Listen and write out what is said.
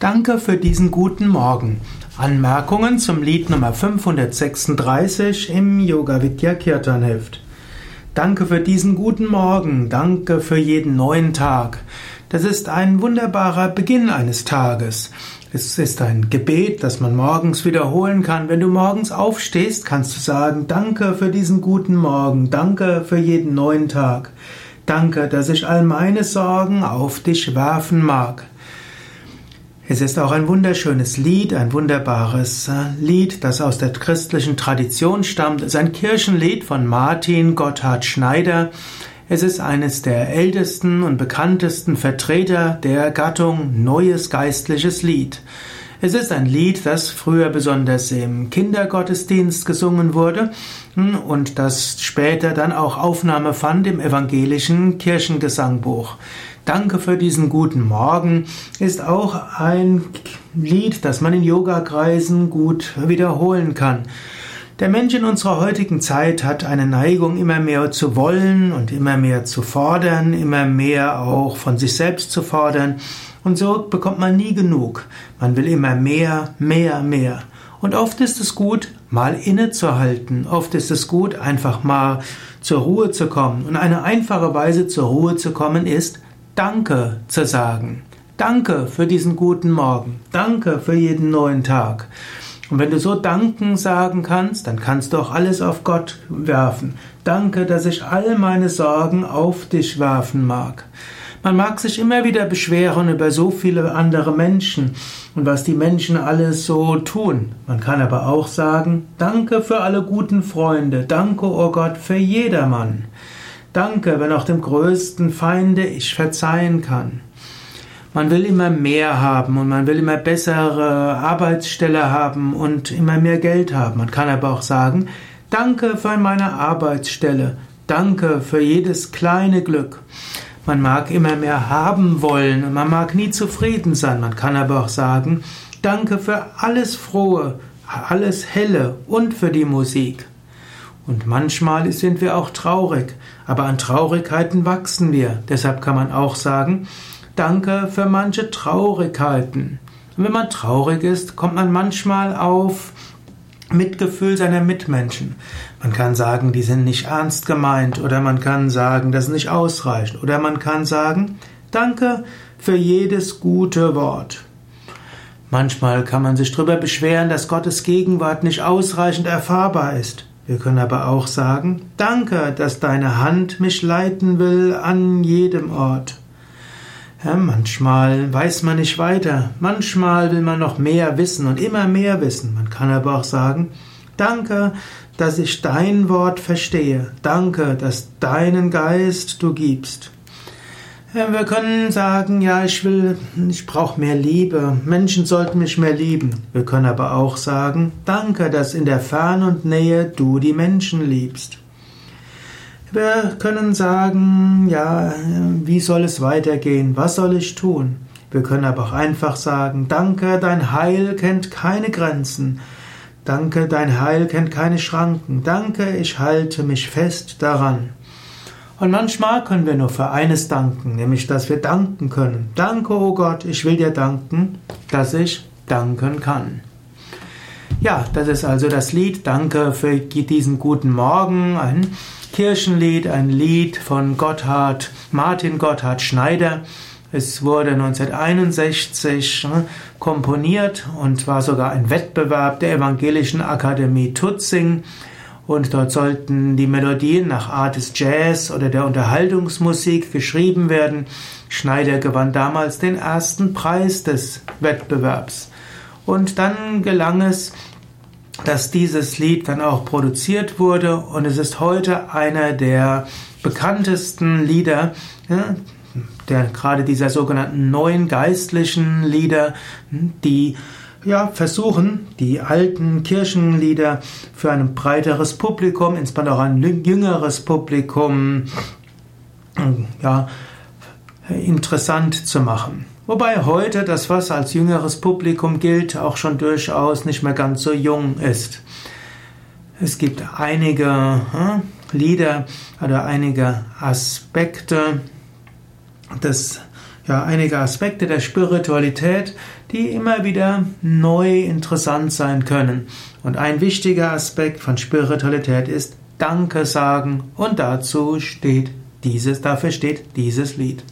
Danke für diesen guten Morgen. Anmerkungen zum Lied Nummer 536 im Yoga Vidya Kirtan Heft. Danke für diesen guten Morgen. Danke für jeden neuen Tag. Das ist ein wunderbarer Beginn eines Tages. Es ist ein Gebet, das man morgens wiederholen kann. Wenn du morgens aufstehst, kannst du sagen, danke für diesen guten Morgen, danke für jeden neuen Tag. Danke, dass ich all meine Sorgen auf dich werfen mag. Es ist auch ein wunderschönes Lied, ein wunderbares äh, Lied, das aus der christlichen Tradition stammt. Es ist ein Kirchenlied von Martin Gotthard Schneider. Es ist eines der ältesten und bekanntesten Vertreter der Gattung Neues geistliches Lied. Es ist ein Lied, das früher besonders im Kindergottesdienst gesungen wurde hm, und das später dann auch Aufnahme fand im evangelischen Kirchengesangbuch. Danke für diesen guten Morgen ist auch ein Lied, das man in Yogakreisen gut wiederholen kann. Der Mensch in unserer heutigen Zeit hat eine Neigung, immer mehr zu wollen und immer mehr zu fordern, immer mehr auch von sich selbst zu fordern. Und so bekommt man nie genug. Man will immer mehr, mehr, mehr. Und oft ist es gut, mal innezuhalten. Oft ist es gut, einfach mal zur Ruhe zu kommen. Und eine einfache Weise zur Ruhe zu kommen ist, Danke zu sagen. Danke für diesen guten Morgen. Danke für jeden neuen Tag. Und wenn du so Danken sagen kannst, dann kannst du auch alles auf Gott werfen. Danke, dass ich all meine Sorgen auf dich werfen mag. Man mag sich immer wieder beschweren über so viele andere Menschen und was die Menschen alles so tun. Man kann aber auch sagen, danke für alle guten Freunde, danke, oh Gott, für jedermann. Danke, wenn auch dem größten Feinde ich verzeihen kann. Man will immer mehr haben und man will immer bessere Arbeitsstelle haben und immer mehr Geld haben. Man kann aber auch sagen, danke für meine Arbeitsstelle, danke für jedes kleine Glück. Man mag immer mehr haben wollen und man mag nie zufrieden sein. Man kann aber auch sagen, danke für alles Frohe, alles Helle und für die Musik. Und manchmal sind wir auch traurig, aber an Traurigkeiten wachsen wir. Deshalb kann man auch sagen, danke für manche Traurigkeiten. Und wenn man traurig ist, kommt man manchmal auf Mitgefühl seiner Mitmenschen. Man kann sagen, die sind nicht ernst gemeint oder man kann sagen, das ist nicht ausreichend oder man kann sagen, danke für jedes gute Wort. Manchmal kann man sich darüber beschweren, dass Gottes Gegenwart nicht ausreichend erfahrbar ist. Wir können aber auch sagen, danke, dass deine Hand mich leiten will an jedem Ort. Ja, manchmal weiß man nicht weiter, manchmal will man noch mehr wissen und immer mehr wissen. Man kann aber auch sagen, danke, dass ich dein Wort verstehe. Danke, dass deinen Geist du gibst. Wir können sagen, ja, ich will, ich brauche mehr Liebe. Menschen sollten mich mehr lieben. Wir können aber auch sagen, danke, dass in der Fern und Nähe du die Menschen liebst. Wir können sagen, ja, wie soll es weitergehen? Was soll ich tun? Wir können aber auch einfach sagen, danke, dein Heil kennt keine Grenzen. Danke, dein Heil kennt keine Schranken. Danke, ich halte mich fest daran. Und manchmal können wir nur für eines danken, nämlich dass wir danken können. Danke, oh Gott, ich will dir danken, dass ich danken kann. Ja, das ist also das Lied. Danke für diesen guten Morgen. Ein Kirchenlied, ein Lied von Gotthard, Martin Gotthard Schneider. Es wurde 1961 ne, komponiert und war sogar ein Wettbewerb der Evangelischen Akademie Tutzing und dort sollten die Melodien nach Art des Jazz oder der Unterhaltungsmusik geschrieben werden. Schneider gewann damals den ersten Preis des Wettbewerbs. Und dann gelang es, dass dieses Lied dann auch produziert wurde und es ist heute einer der bekanntesten Lieder, ja, der gerade dieser sogenannten neuen geistlichen Lieder, die ja, versuchen, die alten Kirchenlieder für ein breiteres Publikum, insbesondere auch ein jüngeres Publikum, ja, interessant zu machen. Wobei heute das, was als jüngeres Publikum gilt, auch schon durchaus nicht mehr ganz so jung ist. Es gibt einige hm, Lieder oder einige Aspekte des ja, einige Aspekte der Spiritualität, die immer wieder neu interessant sein können. Und ein wichtiger Aspekt von Spiritualität ist Danke sagen und dazu steht dieses, dafür steht dieses Lied.